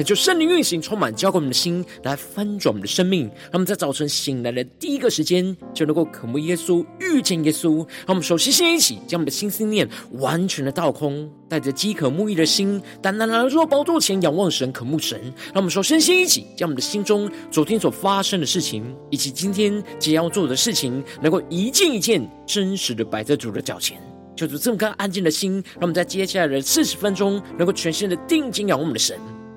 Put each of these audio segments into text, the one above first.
恳求圣灵运行，充满浇灌我们的心，来翻转我们的生命。让我们在早晨醒来的第一个时间，就能够渴慕耶稣，遇见耶稣。让我们首先先一起将我们的心思念完全的倒空，带着饥渴慕义的心，单单来到主宝座前仰望神，渴慕神。让我们首先先一起将我们的心中昨天所发生的事情，以及今天即要做的事情，能够一件一件真实的摆在主的脚前。求主这么颗安静的心，让我们在接下来的四十分钟，能够全心的定睛仰望我们的神。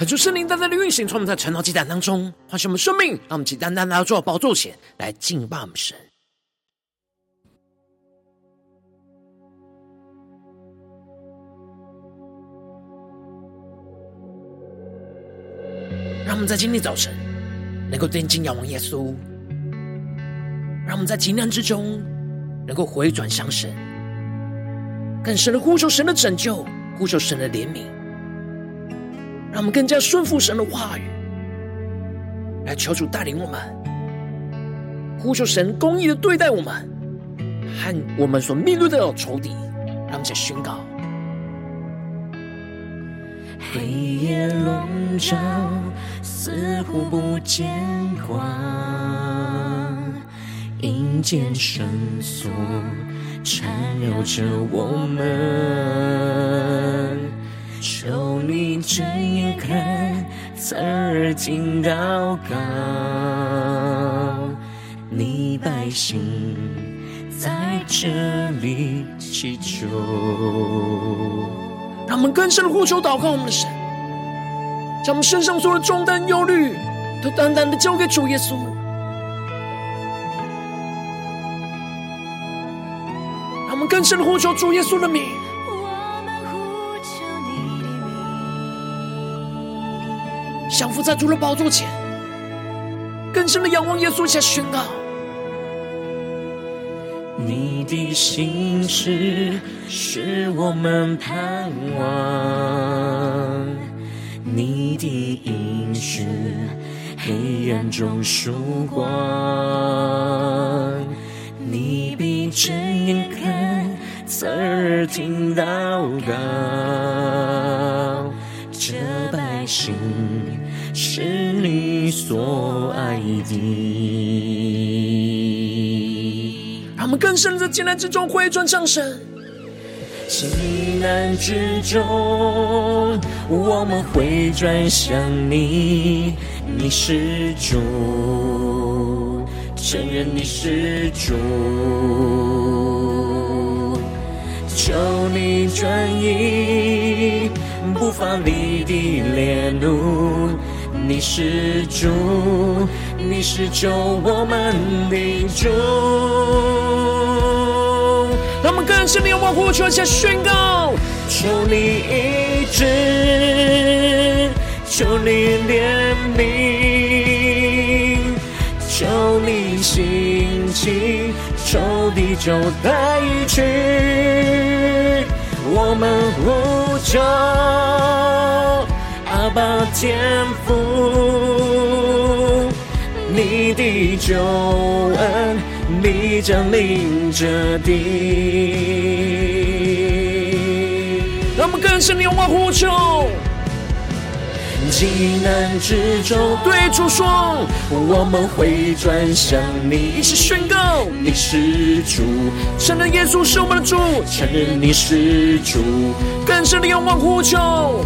恳求圣灵单单的运行，从我们在晨祷祭坛当中唤醒我们生命，让我们起单单来到宝座前来敬拜我们神。让我们在今天早晨能够定睛仰望耶稣，让我们在急难之中能够回转向神，更深的呼求神的拯救，呼求神的怜悯。让我们更加顺服神的话语，来求主带领我们，呼求神公义的对待我们，和我们所面对的仇敌，让我们再宣告：黑夜笼罩，似乎不见光，阴间绳索缠绕着我们。求你睁眼看，侧耳听祷告，你百姓在这里祈求。让我们更深的呼求祷告我们的神，将我们身上所有的重担忧虑，都单单的交给主耶稣。让我们更深的呼求主耶稣的名。降服在主的宝座前，更深的仰望耶稣，下宣告：你的心事是我们盼望，你的应许黑暗中曙光，你必睁眼看，侧耳听祷告，这百姓。是你所爱的。让我们更深的在艰难之中回转向神。艰难之中，我们回转向你，你是主，承认你是主，求你转移不发力的烈怒。你是主，你是救我们的主。让我们更深的仰望呼求，下宣告：求你医治，求你怜悯，求你兴起，仇敌就带去。我们呼求。阿爸天父，你的救恩必将临这地。让我们更深的仰望呼求，极难之中，对主说，我们会转向你，一起宣告你是主，承认耶稣是我们的主，承认你是主，更深的仰望呼求，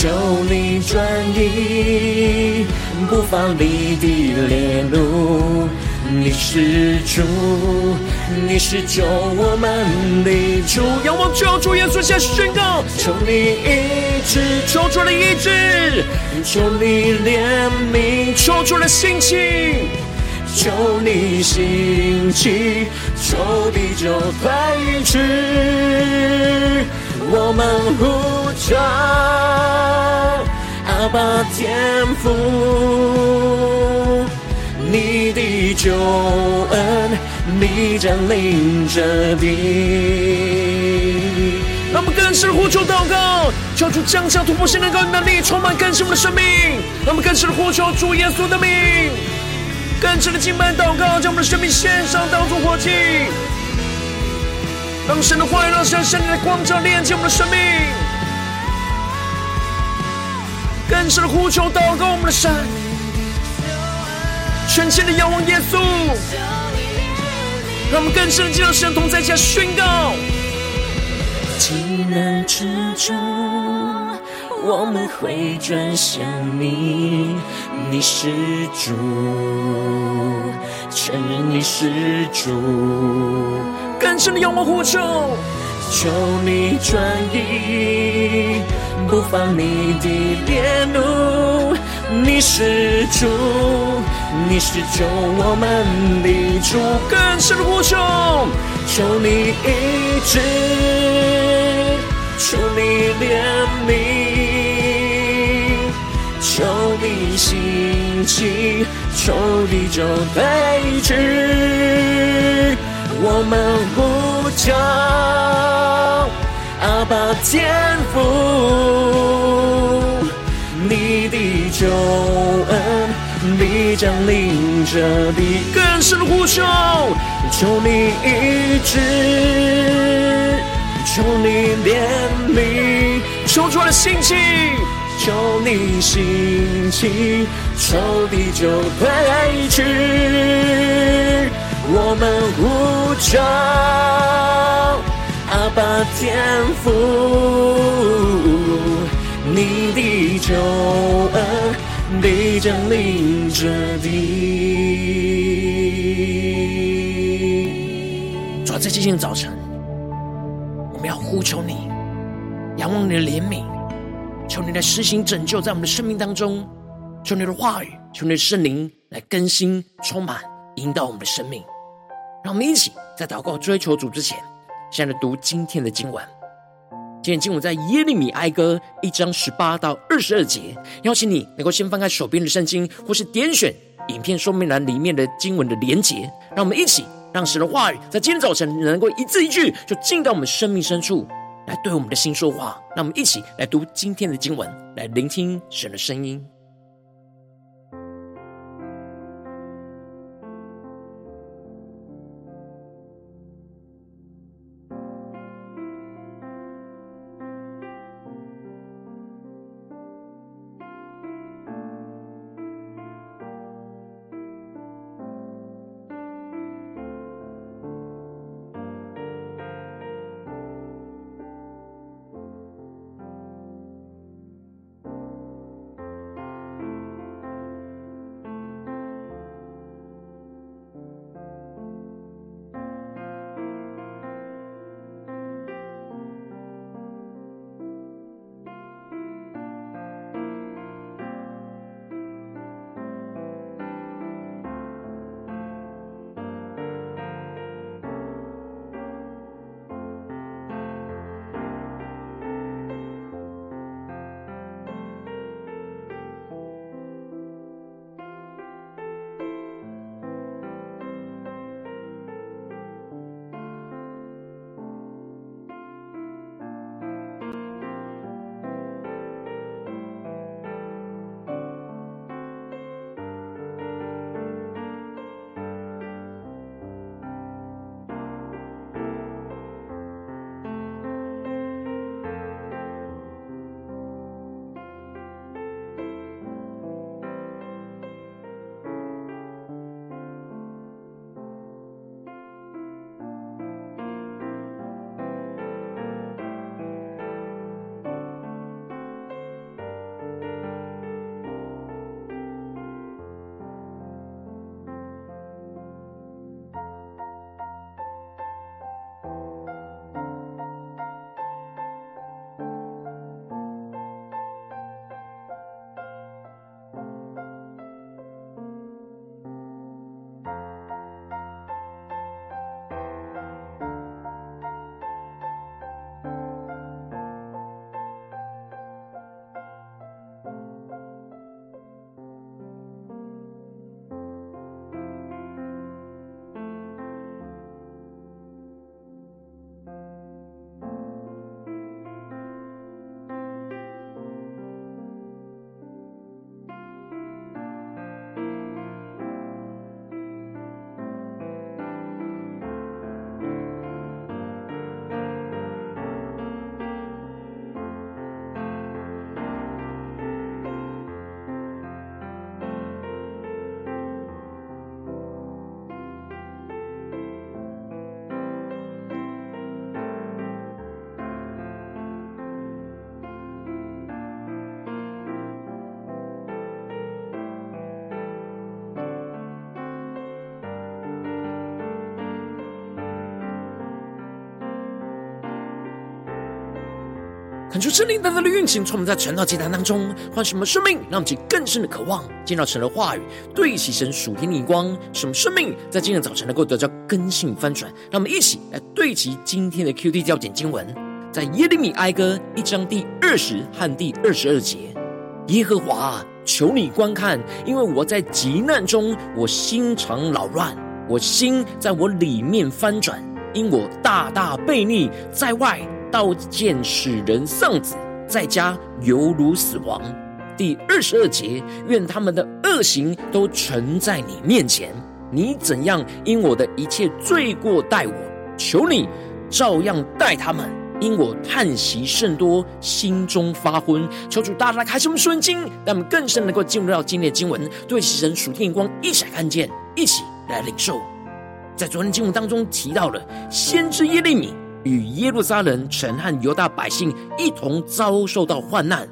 求你转移不放你的烈怒。你是主，你是救我们的主。仰望救主耶稣，下宣告：求你医治，求主的医治，求你怜悯，求主的兴起，求你兴起，仇敌就翻去。我们呼求阿爸天父。你的救恩，你将临这地。让我们更深呼求祷告，求主降下突破性的高能力，充满更新我们的生命。让我们更深呼求主耶稣的名，更深的敬拜祷告，将我们的生命献上，当作活祭。让神的话语，让神圣灵的光照，炼净我们的生命。更深的呼求祷告，我们的神。全心的仰望耶稣，让我们更深的进入神同在下宣告。急难之中，我们会转向你，你是主，承认你是主，更深的仰望呼求，求你转移不放你的烈怒，你是主。你是救我们的主，更深的呼求，求你医治，求你怜悯，求你兴起，求你就退去。我们呼求阿爸天父，你的救恩。你将临这地，更深的呼求，求你医治，求你怜悯，求主的兴起，求你兴起，仇敌就退去。我们呼求阿爸天父，你的救恩。你将临这地。主啊，在今天早晨，我们要呼求你，仰望你的怜悯，求你来施行拯救在我们的生命当中，求你的话语，求你的圣灵来更新、充满、引导我们的生命。让我们一起在祷告追求主之前，先来读今天的经文。今天经文在耶利米哀歌一章十八到二十二节，邀请你能够先翻开手边的圣经，或是点选影片说明栏里面的经文的连结，让我们一起让神的话语在今天早晨能够一字一句就进到我们生命深处，来对我们的心说话。让我们一起来读今天的经文，来聆听神的声音。恳求圣灵大大的运行，从我们在晨祷祭坛当中唤什么生命，让我们更深的渴望见到神的话语，对齐神属天的眼光，什么生命在今天早晨能够得到更新翻转。让我们一起来对齐今天的 QD 焦点经文，在耶利米哀歌一章第二十和第二十二节：耶和华，求你观看，因为我在急难中，我心肠扰乱，我心在我里面翻转，因我大大悖逆，在外。刀剑使人丧子，在家犹如死亡。第二十二节，愿他们的恶行都呈在你面前。你怎样因我的一切罪过待我，求你照样待他们。因我叹息甚多，心中发昏。求主大大开什么顺经，让我们更深能够进入到今天的经文，对神属天光一起看见，一起来领受。在昨天经文当中提到了先知耶利米。与耶路撒冷城和犹大百姓一同遭受到患难，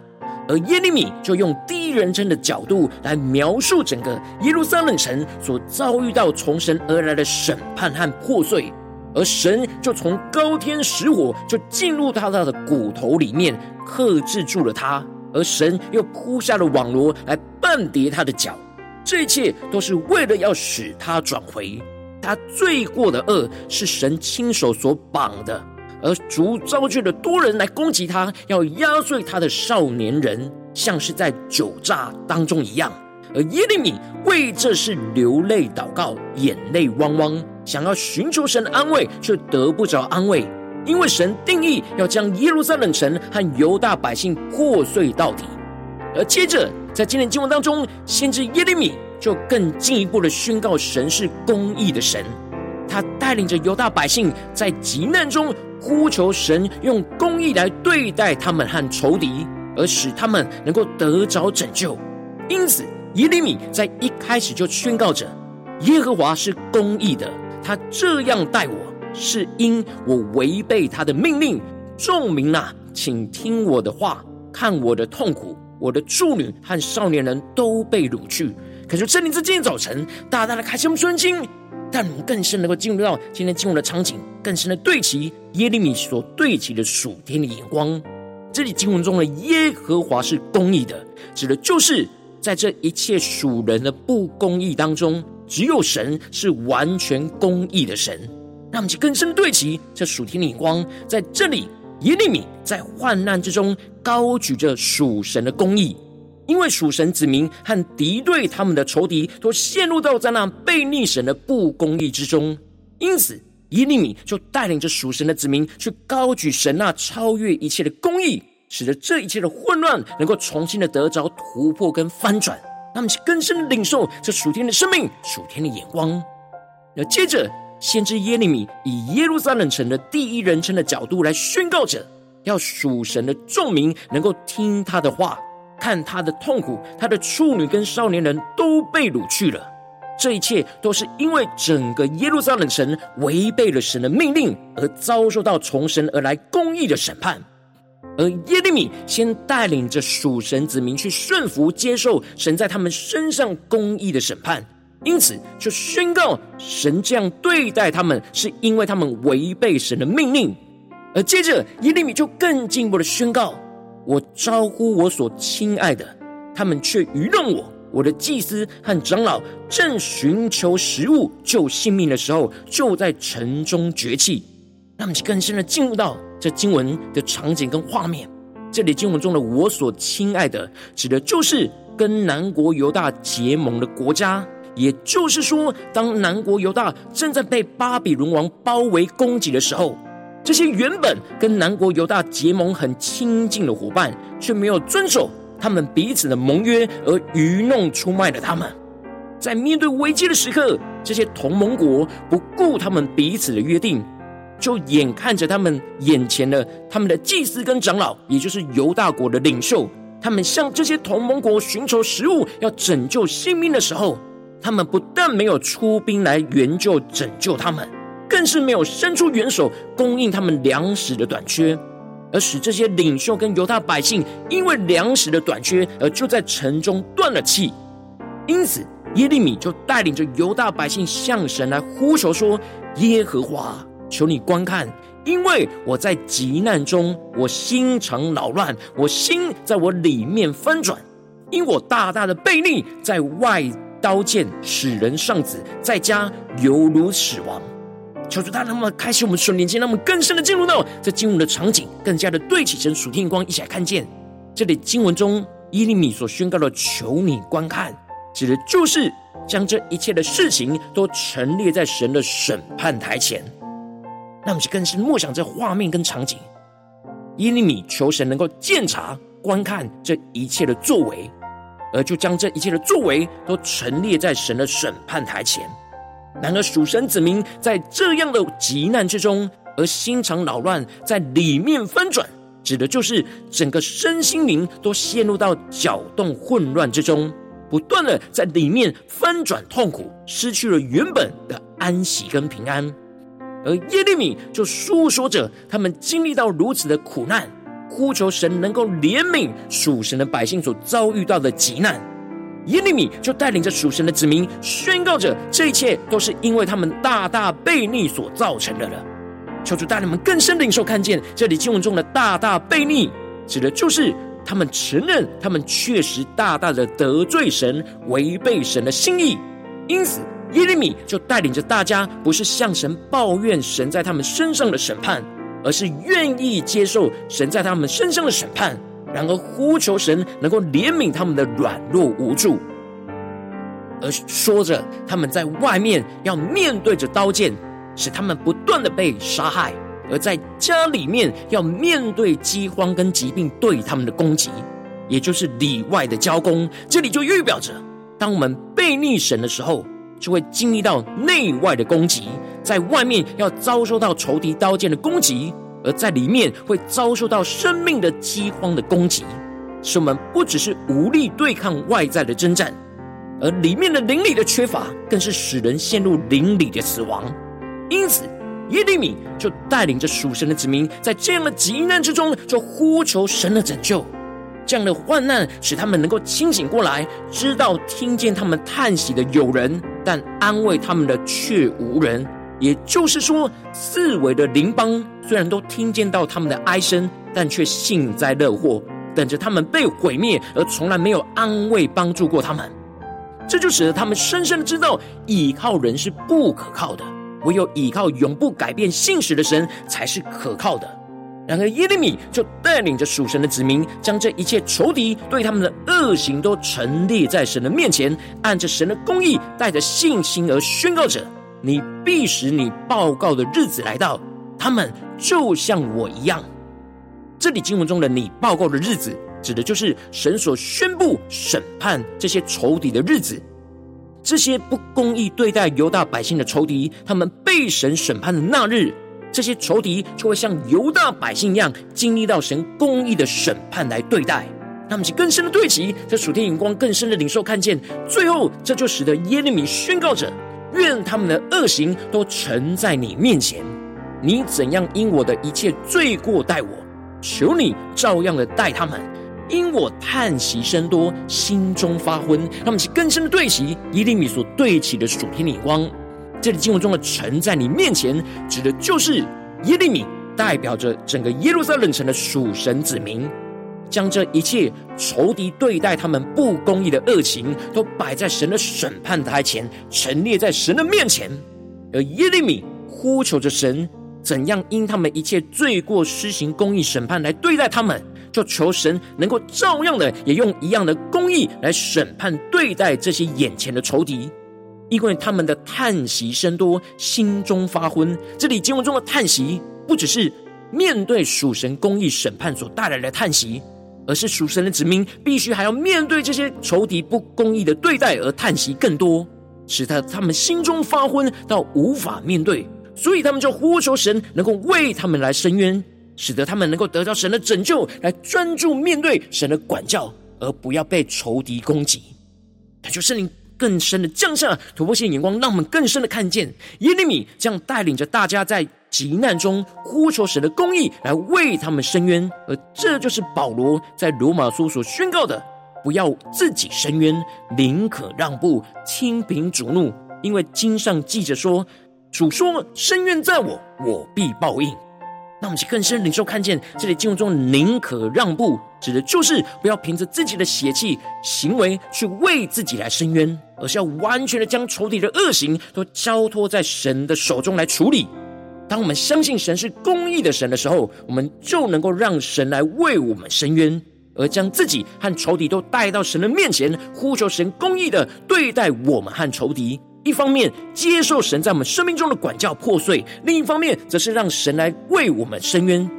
而耶利米就用第一人称的角度来描述整个耶路撒冷城所遭遇到从神而来的审判和破碎，而神就从高天使火就进入到他的骨头里面，克制住了他，而神又铺下了网罗来绊跌他的脚，这一切都是为了要使他转回。他罪过的恶是神亲手所绑的，而主召聚了多人来攻击他，要压碎他的少年人，像是在酒醡当中一样。而耶利米为这事流泪祷告，眼泪汪汪，想要寻求神的安慰，却得不着安慰，因为神定义要将耶路撒冷城和犹大百姓破碎到底。而接着在今天经文当中，先知耶利米。就更进一步的宣告，神是公义的神，他带领着犹大百姓在急难中呼求神，用公义来对待他们和仇敌，而使他们能够得着拯救。因此，耶利米在一开始就宣告着：耶和华是公义的，他这样待我，是因我违背他的命令。众民啊，请听我的话，看我的痛苦，我的处女和少年人都被掳去。可是，圣灵在今天早晨大大的开启我们顺经，让我们更深能够进入到今天经文的场景，更深的对齐耶利米所对齐的属天的眼光。这里经文中的耶和华是公义的，指的就是在这一切属人的不公义当中，只有神是完全公义的神。让我们去更深对齐这属天的眼光。在这里，耶利米在患难之中高举着属神的公义。因为属神子民和敌对他们的仇敌都陷入到在那悖逆神的不公义之中，因此耶利米就带领着属神的子民去高举神那超越一切的公义，使得这一切的混乱能够重新的得着突破跟翻转。他们去更深的领受这属天的生命、属天的眼光。那接着，先知耶利米以耶路撒冷城的第一人称的角度来宣告着，要属神的众民能够听他的话。看他的痛苦，他的处女跟少年人都被掳去了。这一切都是因为整个耶路撒冷城违背了神的命令，而遭受到从神而来公义的审判。而耶利米先带领着属神子民去顺服接受神在他们身上公义的审判，因此就宣告神这样对待他们，是因为他们违背神的命令。而接着耶利米就更进一步的宣告。我招呼我所亲爱的，他们却愚弄我。我的祭司和长老正寻求食物救性命的时候，就在城中崛起。让我们更深的进入到这经文的场景跟画面。这里经文中的“我所亲爱的”，指的就是跟南国犹大结盟的国家。也就是说，当南国犹大正在被巴比伦王包围攻击的时候。这些原本跟南国犹大结盟很亲近的伙伴，却没有遵守他们彼此的盟约，而愚弄出卖了他们。在面对危机的时刻，这些同盟国不顾他们彼此的约定，就眼看着他们眼前的他们的祭司跟长老，也就是犹大国的领袖，他们向这些同盟国寻求食物，要拯救性命的时候，他们不但没有出兵来援救拯救他们。更是没有伸出援手供应他们粮食的短缺，而使这些领袖跟犹大百姓因为粮食的短缺而就在城中断了气。因此，耶利米就带领着犹大百姓向神来呼求说：“耶和华，求你观看，因为我在急难中，我心肠扰乱，我心在我里面翻转，因我大大的悖逆，在外刀剑使人丧子，在家犹如死亡。求主大让我们开启我们属灵眼睛，让我们更深的进入到这经文的场景，更加的对齐神属天光，一起来看见这里经文中伊利米所宣告的“求你观看”，指的就是将这一切的事情都陈列在神的审判台前。那我们就更是默想这画面跟场景，伊利米求神能够鉴察观看这一切的作为，而就将这一切的作为都陈列在神的审判台前。然而，属神子民在这样的急难之中，而心肠扰乱，在里面翻转，指的就是整个身心灵都陷入到搅动混乱之中，不断的在里面翻转痛苦，失去了原本的安息跟平安。而耶利米就诉说着他们经历到如此的苦难，呼求神能够怜悯属神的百姓所遭遇到的急难。耶利米就带领着属神的子民，宣告着这一切都是因为他们大大悖逆所造成的了。求主带领们更深领受看见，这里经文中的大大悖逆，指的就是他们承认他们确实大大的得罪神，违背神的心意。因此，耶利米就带领着大家，不是向神抱怨神在他们身上的审判，而是愿意接受神在他们身上的审判。然而，呼求神能够怜悯他们的软弱无助，而说着他们在外面要面对着刀剑，使他们不断的被杀害；而在家里面要面对饥荒跟疾病对他们的攻击，也就是里外的交攻。这里就预表着，当我们被逆神的时候，就会经历到内外的攻击，在外面要遭受到仇敌刀剑的攻击。而在里面会遭受到生命的饥荒的攻击，使我们不只是无力对抗外在的征战，而里面的灵里的缺乏，更是使人陷入灵里的死亡。因此，耶利米就带领着属神的子民，在这样的极难之中，就呼求神的拯救。这样的患难使他们能够清醒过来，知道听见他们叹息的有人，但安慰他们的却无人。也就是说，四围的邻邦虽然都听见到他们的哀声，但却幸灾乐祸，等着他们被毁灭，而从来没有安慰帮助过他们。这就使得他们深深的知道，倚靠人是不可靠的，唯有倚靠永不改变信实的神才是可靠的。然而耶利米就带领着属神的子民，将这一切仇敌对他们的恶行都陈列在神的面前，按着神的公义，带着信心而宣告着。你必使你报告的日子来到，他们就像我一样。这里经文中的“你报告的日子”，指的就是神所宣布审判这些仇敌的日子。这些不公义对待犹大百姓的仇敌，他们被神审判的那日，这些仇敌就会像犹大百姓一样，经历到神公义的审判来对待。他们是更深的对齐，这属天眼光更深的领受看见。最后，这就使得耶利米宣告着。愿他们的恶行都呈在你面前，你怎样因我的一切罪过待我，求你照样的待他们。因我叹息声多，心中发昏。他们是更深的对齐，耶利米所对齐的属天眼光。这里经文中的呈在你面前，指的就是耶利米，代表着整个耶路撒冷城的属神子民。将这一切仇敌对待他们不公义的恶行，都摆在神的审判台前，陈列在神的面前。而耶利米呼求着神，怎样因他们一切罪过施行公义审判来对待他们，就求神能够照样的也用一样的公义来审判对待这些眼前的仇敌，因为他们的叹息声多，心中发昏。这里经文中的叹息，不只是面对属神公义审判所带来的叹息。而是属神的子民，必须还要面对这些仇敌不公义的对待而叹息更多，使得他们心中发昏到无法面对，所以他们就呼求神能够为他们来伸冤，使得他们能够得到神的拯救，来专注面对神的管教，而不要被仇敌攻击。他就圣灵更深的降下突破性眼光，让我们更深的看见耶利米这样带领着大家在。急难中呼求神的公义来为他们伸冤，而这就是保罗在罗马书所宣告的：不要自己伸冤，宁可让步，清平主怒，因为经上记着说：主说伸冤在我，我必报应。让我们去更深领受看见这里经文中“宁可让步”，指的就是不要凭着自己的血气行为去为自己来伸冤，而是要完全的将仇敌的恶行都交托在神的手中来处理。当我们相信神是公义的神的时候，我们就能够让神来为我们伸冤，而将自己和仇敌都带到神的面前，呼求神公义的对待我们和仇敌。一方面接受神在我们生命中的管教破碎，另一方面则是让神来为我们伸冤。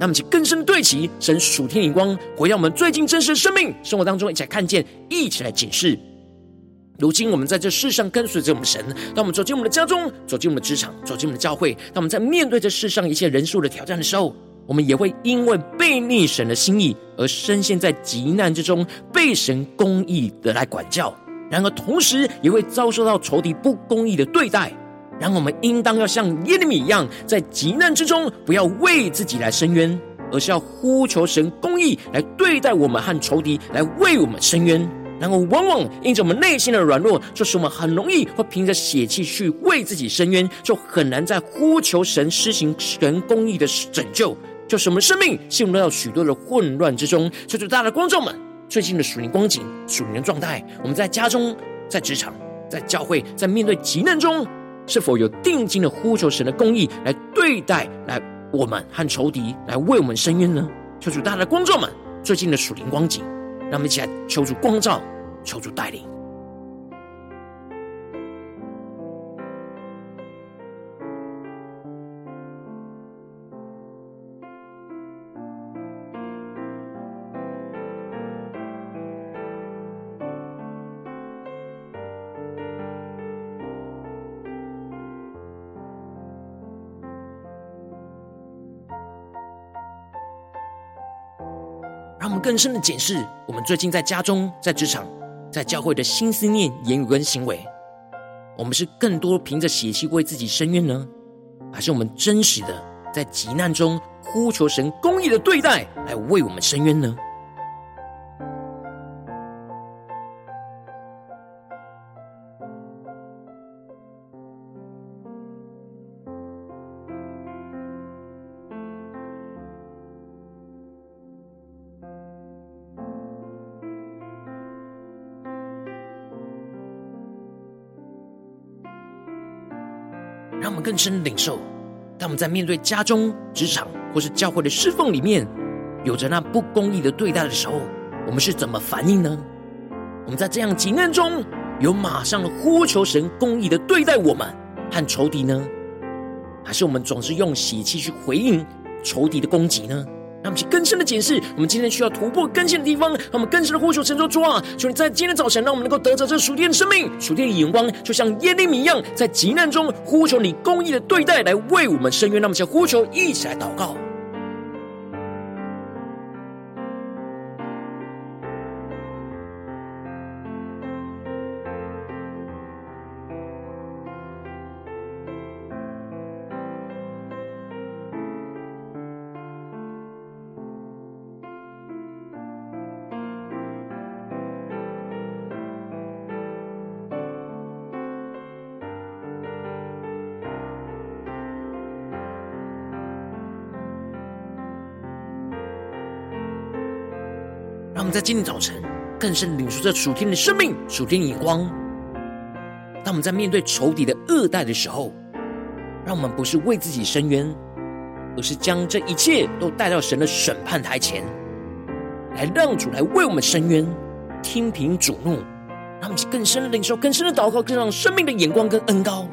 那么，请更深对齐神属天眼光，回到我们最近真实的生命生活当中，一起来看见，一起来警示。如今我们在这世上跟随着我们神，当我们走进我们的家中，走进我们的职场，走进我们的教会，当我们在面对这世上一切人数的挑战的时候，我们也会因为被逆神的心意而深陷在极难之中，被神公义的来管教。然而，同时也会遭受到仇敌不公义的对待。然后，我们应当要像耶利米一样，在急难之中，不要为自己来伸冤，而是要呼求神公义来对待我们和仇敌，来为我们伸冤。然后，往往因着我们内心的软弱，就是我们很容易会凭着血气去为自己伸冤，就很难在呼求神施行神公义的拯救，就是我们生命陷入到许多的混乱之中。所以，大家的观众们。最近的属灵光景、属灵的状态，我们在家中、在职场、在教会，在面对急难中，是否有定睛的呼求神的公义来对待来我们和仇敌，来为我们伸冤呢？求主大家的观众们，最近的属灵光景，让我们一起来求主光照、求主带领。更深的检视我们最近在家中、在职场、在教会的新思念、言语跟行为，我们是更多凭着血气为自己申冤呢，还是我们真实的在急难中呼求神公义的对待，来为我们申冤呢？让我们更深的领受，当我们在面对家中、职场或是教会的侍奉里面，有着那不公义的对待的时候，我们是怎么反应呢？我们在这样急难中，有马上的呼求神公义的对待我们和仇敌呢？还是我们总是用血气去回应仇敌的攻击呢？让我们去更深的解释，我们今天需要突破更新的地方。让我们更深的呼求神说：“主啊，求你在今天早晨，让我们能够得着这属天的生命、属天的眼光，就像耶利米一样，在极难中呼求你公义的对待，来为我们伸冤。”让我们先呼求，一起来祷告。在今天早晨更深领受这属天的生命、属天的眼光。当我们在面对仇敌的恶待的时候，让我们不是为自己伸冤，而是将这一切都带到神的审判台前，来让主来为我们伸冤，听凭主怒。让我们更深的领受、更深的祷告，更让生命的眼光跟恩膏。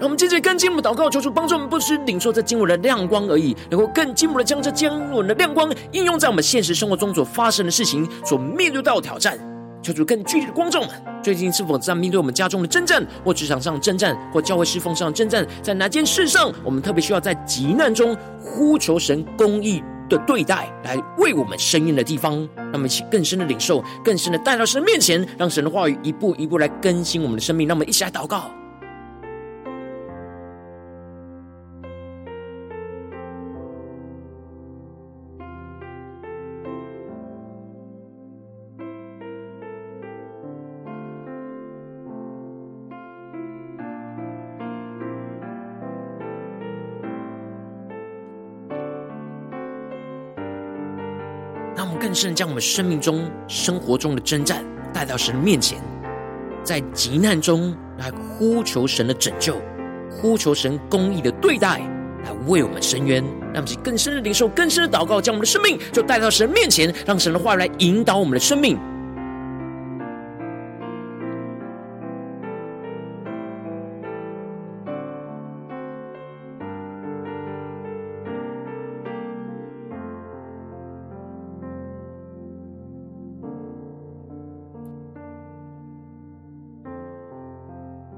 让我们接着更进一步祷告，求主帮助我们，不只领受这经文的亮光而已，能够更进一步的将这经文的亮光应用在我们现实生活中所发生的事情、所面对到的挑战。求主更具体的光照们，最近是否在面对我们家中的征战，或职场上的征战，或教会侍奉上的征战，在哪件事上，我们特别需要在急难中呼求神公义的对待，来为我们伸冤的地方？让我们一起更深的领受，更深的带到神面前，让神的话语一步一步来更新我们的生命。让我们一起来祷告。更深将我们生命中、生活中的征战带到神的面前，在急难中来呼求神的拯救，呼求神公义的对待，来为我们伸冤。让我们更深的领受、更深的祷告，将我们的生命就带到神面前，让神的话来引导我们的生命。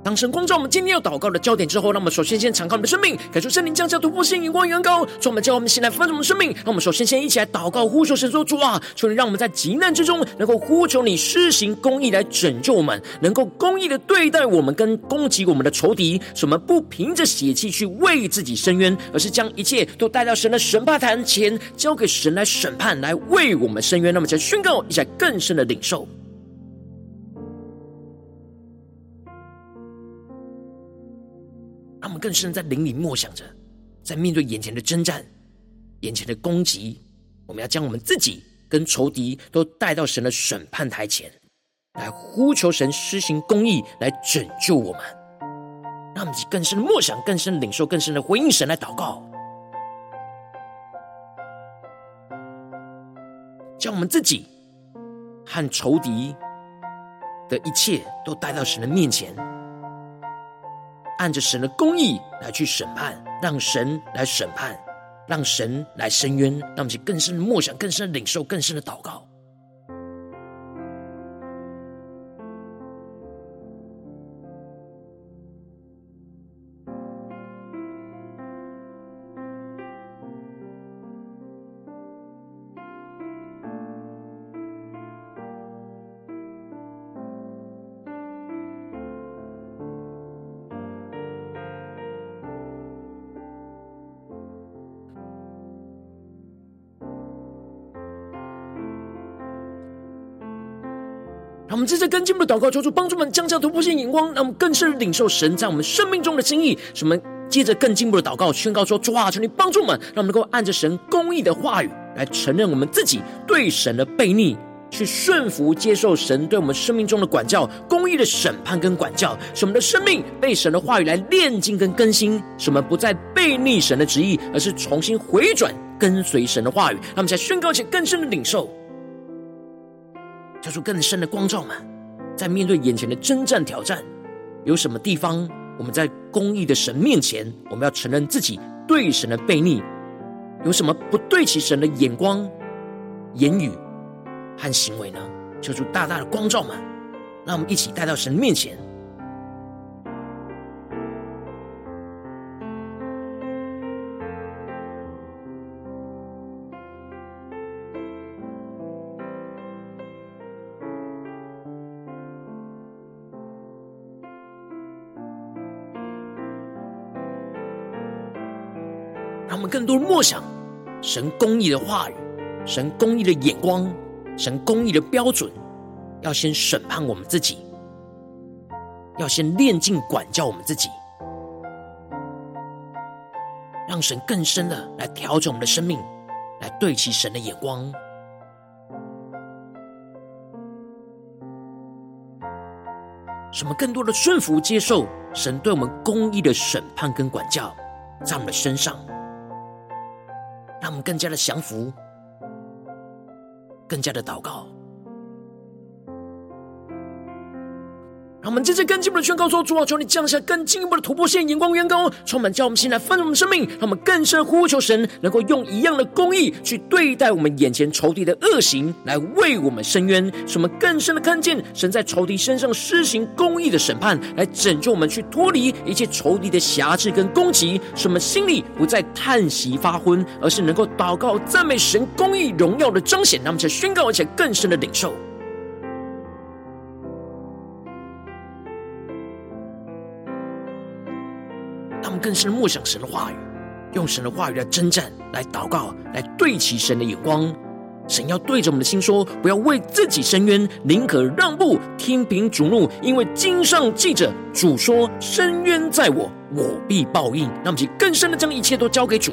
当神光照我们今天要祷告的焦点之后，让我们首先先敞开我们的生命，感受圣灵降下突破性眼光远高，从我们叫我们先来翻转我们的生命。那我们首先先一起来祷告，呼求神说：主啊，求你让我们在急难之中，能够呼求你施行公义来拯救我们，能够公义的对待我们跟攻击我们的仇敌，使我们不凭着血气去为自己伸冤，而是将一切都带到神的审判台前，交给神来审判，来为我们伸冤。那么，就宣告一下更深的领受。们更深在灵里默想着，在面对眼前的征战、眼前的攻击，我们要将我们自己跟仇敌都带到神的审判台前，来呼求神施行公义，来拯救我们。让我们更深的默想、更深的领受、更深的回应神来祷告，将我们自己和仇敌的一切都带到神的面前。按着神的公义来去审判，让神来审判，让神来伸冤，让我们更深的默想、更深的领受、更深的祷告。我们接着跟进我们的祷告，求主帮助我们降下突破性眼光，让我们更深的领受神在我们生命中的心意。什么接着更进一步的祷告，宣告说：主啊，求你帮助我们，让我们能够按着神公义的话语来承认我们自己对神的悖逆，去顺服接受神对我们生命中的管教、公义的审判跟管教，使我们的生命被神的话语来炼净跟更新，使我们不再悖逆神的旨意，而是重新回转跟随神的话语。让我们再宣告前更深的领受。交出更深的光照嘛，在面对眼前的征战挑战，有什么地方我们在公义的神面前，我们要承认自己对神的背逆，有什么不对齐神的眼光、言语和行为呢？求主大大的光照嘛，让我们一起带到神面前。让我们更多的默想神公义的话语，神公义的眼光，神公义的标准，要先审判我们自己，要先炼净管教我们自己，让神更深的来调整我们的生命，来对齐神的眼光，什么更多的顺服接受神对我们公义的审判跟管教，在我们的身上。他们更加的降服，更加的祷告。让我们接着更进一步的宣告说：主啊，求你降下更进一步的突破线，眼光远高，充满叫我们心来翻转我们的生命。让我们更深呼求神，能够用一样的公义去对待我们眼前仇敌的恶行，来为我们伸冤。使我们更深的看见神在仇敌身上施行公义的审判，来拯救我们，去脱离一切仇敌的辖制跟攻击。使我们心里不再叹息发昏，而是能够祷告赞美神公义荣耀的彰显。让我们再宣告，而且更深的领受。更深默想神的话语，用神的话语来征战，来祷告，来对齐神的眼光。神要对着我们的心说：不要为自己伸冤，宁可让步，听凭主怒，因为经上记着，主说：伸冤在我，我必报应。那我们更深的将一切都交给主。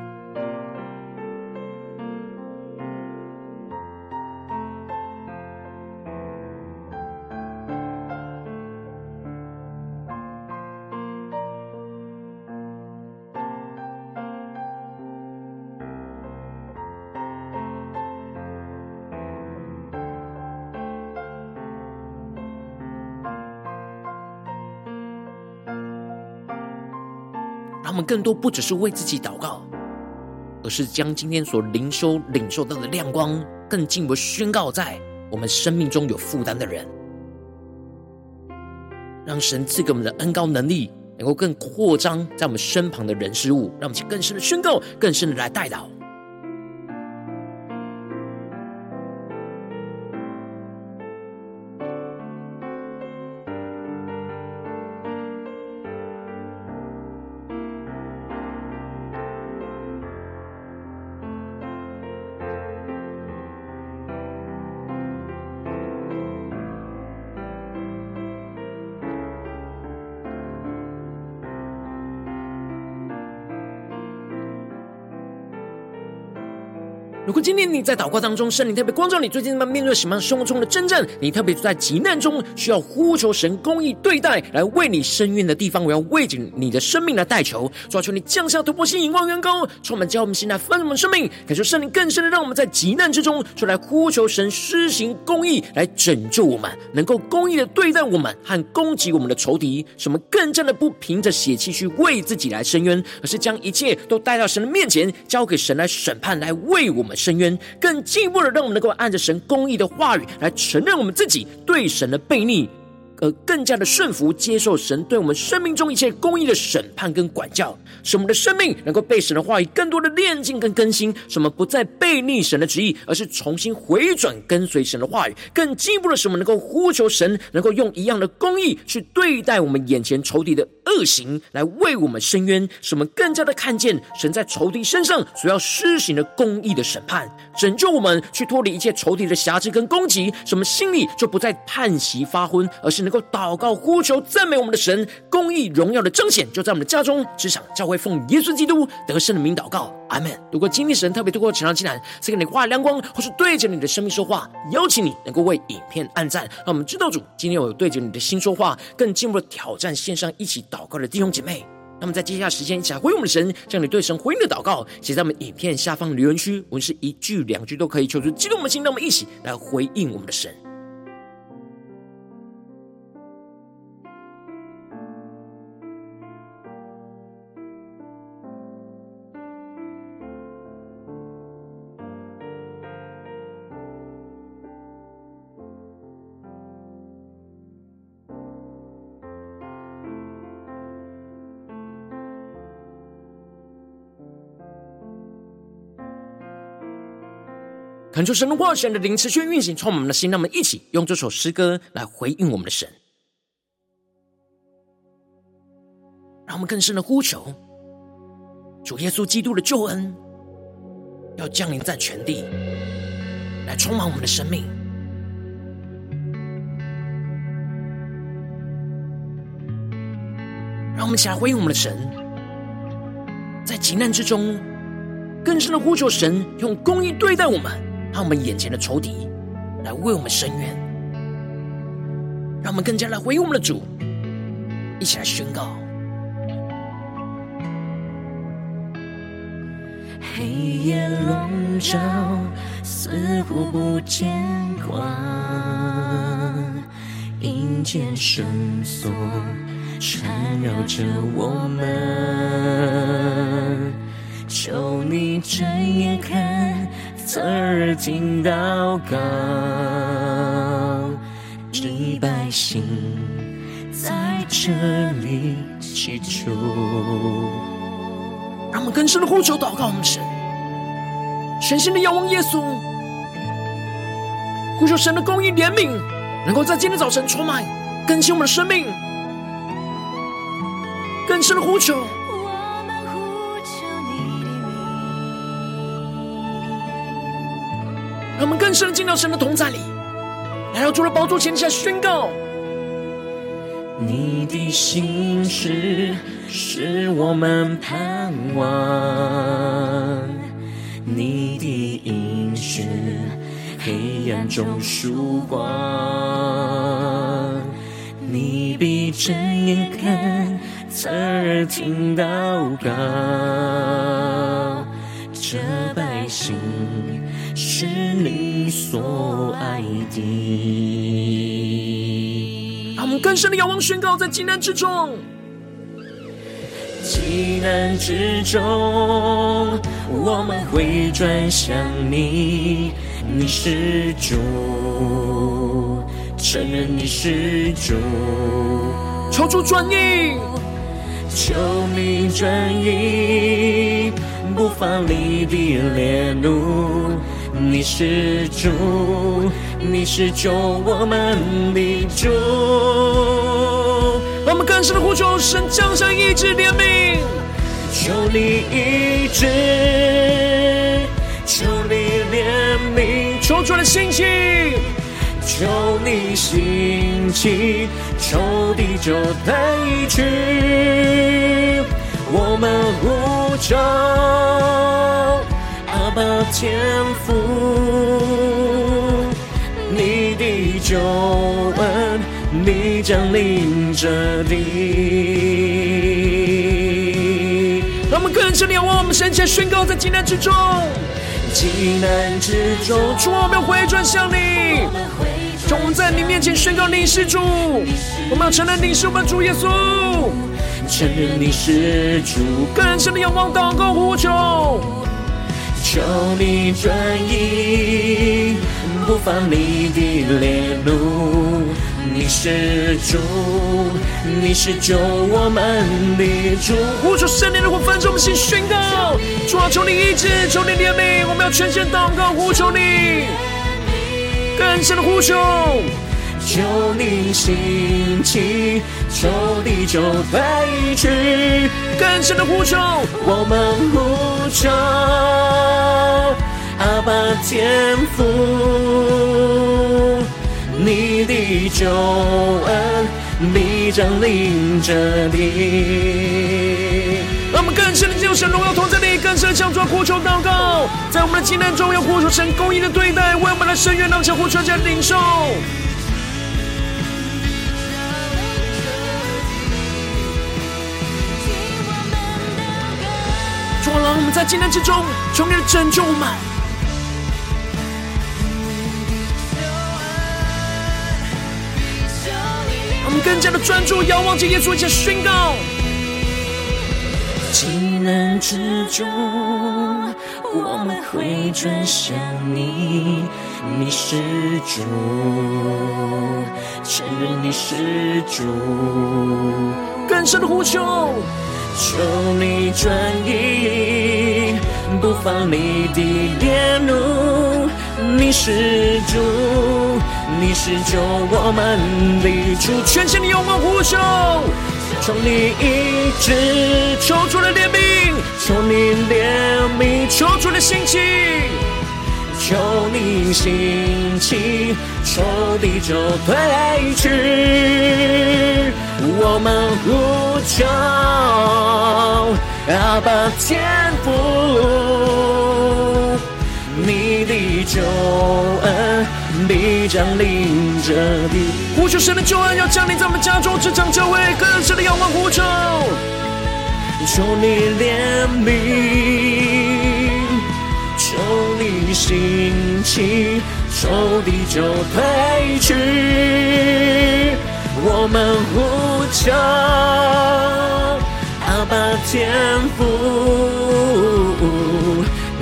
更多不只是为自己祷告，而是将今天所灵修领受到的亮光，更进一步宣告在我们生命中有负担的人，让神赐给我们的恩高能力，能够更扩张在我们身旁的人事物，让我们去更深的宣告，更深的来代祷。你在祷告当中，圣灵特别光照你，最近在面对什么样生活中的征战？你特别在急难中需要呼求神公义对待，来为你伸冤的地方，我要为着你的生命来代求，求求你降下突破性、引望远高，充满教我们心来分我们生命，感受圣灵更深的让我们在急难之中，就来呼求神施行公义，来拯救我们，能够公义的对待我们和攻击我们的仇敌，使我们更加的不凭着血气去为自己来伸冤，而是将一切都带到神的面前，交给神来审判，来为我们。伸冤，更进一步的让我们能够按着神公义的话语来承认我们自己对神的悖逆。而更加的顺服，接受神对我们生命中一切公义的审判跟管教，使我们的生命能够被神的话语更多的炼净跟更新，使我们不再背逆神的旨意，而是重新回转跟随神的话语。更进一步的使我们能够呼求神，能够用一样的公义去对待我们眼前仇敌的恶行，来为我们伸冤，使我们更加的看见神在仇敌身上所要施行的公义的审判，拯救我们去脱离一切仇敌的辖制跟攻击，使我们心里就不再叹息发昏，而是能。能够祷告、呼求、赞美我们的神，公义荣耀的彰显就在我们的家中、职场、教会，奉耶稣基督得胜的名祷告，阿门。如果今天神特别透过晨祷祭坛赐给你话亮光，或是对着你的生命说话，邀请你能够为影片按赞，让我们知道主今天有对着你的心说话，更进一步挑战线上一起祷告的弟兄姐妹。那么在接下来时间，一起来回应我们的神，将你对神回应的祷告写在我们影片下方留言区，我们是一句两句都可以，求出激动的心，让我们一起来回应我们的神。恳求神的话语，神的灵持续运行，充满我们的心。让我们一起用这首诗歌来回应我们的神，让我们更深的呼求主耶稣基督的救恩，要降临在全地，来充满我们的生命。让我们一起来回应我们的神，在急难之中，更深的呼求神用公义对待我们。让我们眼前的仇敌来为我们伸冤，让我们更加来回应我们的主，一起来宣告。黑夜笼罩，似乎不见光，阴间绳索缠绕着我们，求你睁眼看。侧耳听祷告，这百姓在这里祈求。让我们更深的呼求祷告，我们神，全新的仰望耶稣，呼求神的公义怜悯，能够在今天早晨充满更新我们的生命，更深的呼求。让我们更深的进到神的同在里，来到主的宝座前下宣告。你的心事是我们盼望，你的应许黑暗中曙光，你闭着眼看，侧耳听祷告，这百姓是你所爱的。让我们更深的仰望宣告，在极难之中，极难之中，我们会转向你，你是主，承认你是主，求主转意，求你转意，不发你的烈怒。你是主，你是救我们的主。我们更深的呼求，神降下医治怜悯，求你医治，求你怜悯，求主的兴起，求你兴起，仇敌就退去，我们呼求。阿爸天父，你的救恩，你降临这地。让我们更深的仰望，我们神前宣告，在急难之中，急难之中，主我们要回转向你，让我们在你面前宣告你是主，我们要承认你是我们主耶稣，承认你是主，更深的仰望祷告呼求。求你转意，不放你的烈怒。你是主，你是救我们的主。呼求圣灵的火焚烧我们心，宣告：主啊，求你医治，求你怜悯，我们要全心祷告，呼求你，更深的呼求。求你兴起，仇敌就退去，更深的呼求，我们呼求，阿爸天父，你的救恩必将临这地。让我们更深的进入神荣耀同在里，更深的向主呼求祷告，在我们的急难中要呼求神公义的对待，为我们的深渊让神呼求家领受。在艰难之中，求你的拯救我们。我们更加的专注，仰望着耶稣，一起宣告：艰难之中，我们会转向你，你是主，承认你是主，更深的呼求。求你转意，不发你的烈怒。你是主，你是救我们的主。全心的仰望呼求，求你医治，求主的怜悯，求你怜悯，求主的兴起，求你兴起，仇敌就退去。我们呼求，阿爸天父，你的救恩必将临这地。呼求神的救恩要降临在我们家中，职场教会，更深的仰望呼求，求你怜悯，求你兴起，仇敌就退去。我们呼求，阿爸天父，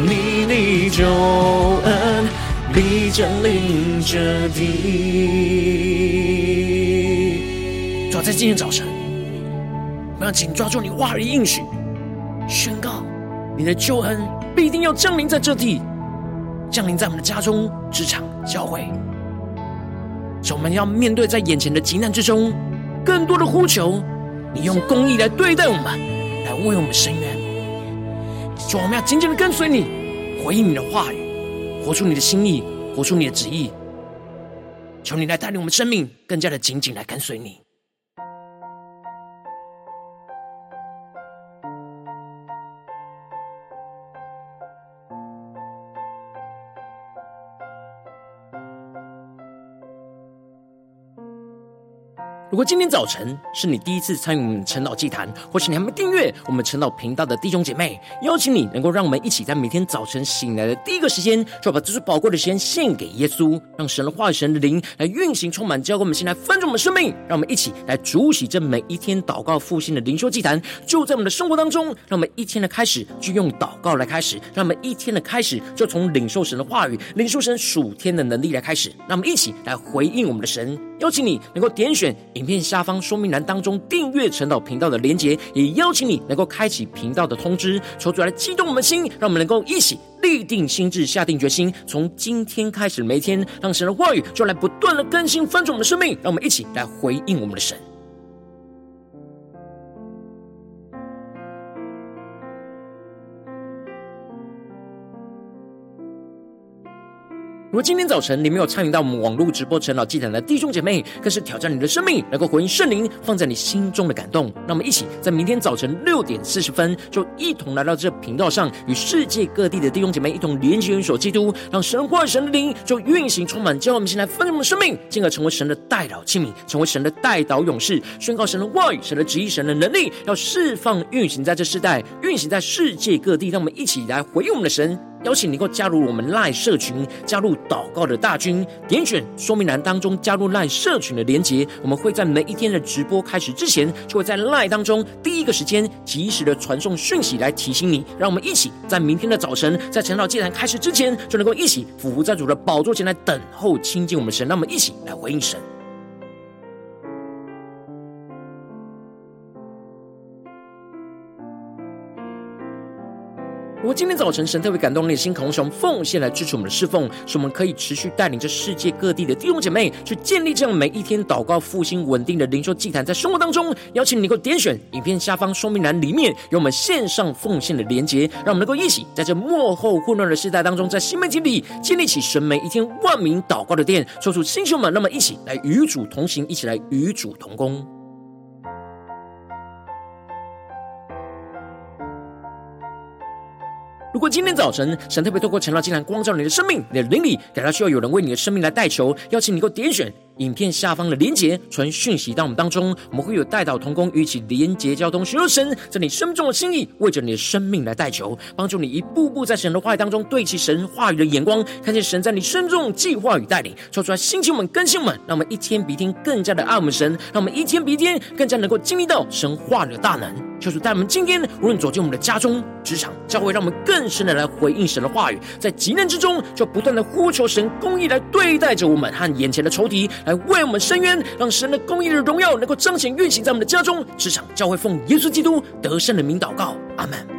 你的救恩必将临这地。主要在今天早晨，我要紧抓住你话语应许，宣告你的救恩必定要降临在这地，降临在我们的家中、职场、教会。我们要面对在眼前的急难之中，更多的呼求，你用公义来对待我们，来为我们伸冤。求，我们要紧紧的跟随你，回应你的话语，活出你的心意，活出你的旨意。求你来带领我们生命，更加的紧紧来跟随你。如果今天早晨是你第一次参与我们晨祷祭坛，或是你还没订阅我们晨祷频道的弟兄姐妹，邀请你能够让我们一起在每天早晨醒来的第一个时间，就把这最宝贵的时间献给耶稣，让神的话语、神的灵来运行、充满，交给我们先来分盛我们生命。让我们一起来主洗这每一天祷告复兴的灵修祭坛，就在我们的生活当中。让我们一天的开始就用祷告来开始，让我们一天的开始就从领受神的话语、领受神属天的能力来开始。让我们一起来回应我们的神。邀请你能够点选影片下方说明栏当中订阅陈导频道的连结，也邀请你能够开启频道的通知，求主来激动我们的心，让我们能够一起立定心智，下定决心，从今天开始每天，让神的话语就来不断的更新翻转我们的生命，让我们一起来回应我们的神。如果今天早晨你没有参与到我们网络直播陈老祭坛的弟兄姐妹，更是挑战你的生命，能够回应圣灵放在你心中的感动。那我们一起在明天早晨六点四十分，就一同来到这频道上，与世界各地的弟兄姐妹一同连接、元首基督，让神话神的灵就运行充满，叫我们先来分盛我们的生命，进而成为神的代祷器皿，成为神的代祷勇士，宣告神的话语、神的旨意、神的能力，要释放运行在这世代，运行在世界各地。让我们一起来回应我们的神。邀请你能够加入我们赖社群，加入祷告的大军，点选说明栏当中加入赖社群的连结。我们会在每一天的直播开始之前，就会在赖当中第一个时间及时的传送讯息来提醒你。让我们一起在明天的早晨，在晨祷祭坛开始之前，就能够一起俯伏在主的宝座前来等候亲近我们神。让我们一起来回应神。我今天早晨神特别感动你的心，渴望用奉献来支持我们的侍奉，使我们可以持续带领着世界各地的弟兄姐妹去建立这样每一天祷告复兴稳定的灵修祭坛，在生活当中，邀请你能够点选影片下方说明栏里面有我们线上奉献的连结，让我们能够一起在这幕后混乱的时代当中，在新媒体里建立起神每一天万名祷告的殿，抽出弟兄们，那么一起来与主同行，一起来与主同工。如果今天早晨神特别透过晨祷竟然光照你的生命，你的灵里感到需要有人为你的生命来代求，邀请你能够点选影片下方的连结，传讯息到我们当中，我们会有代祷同工与其连结交通，寻求神在你生命中的心意，为着你的生命来代求，帮助你一步步在神的话语当中对齐神话语的眼光，看见神在你生命中计划与带领，说出来兴起我们更新们，让我们一天比一天更加的爱我们神，让我们一天比一天更加能够经历到神话语的大能。求主带我们今天无论走进我们的家中、职场、教会，让我们更深的来回应神的话语，在急难之中就不断的呼求神公义来对待着我们和眼前的仇敌，来为我们伸冤，让神的公义的荣耀能够彰显运行在我们的家中、职场、教会，奉耶稣基督得胜的名祷告，阿门。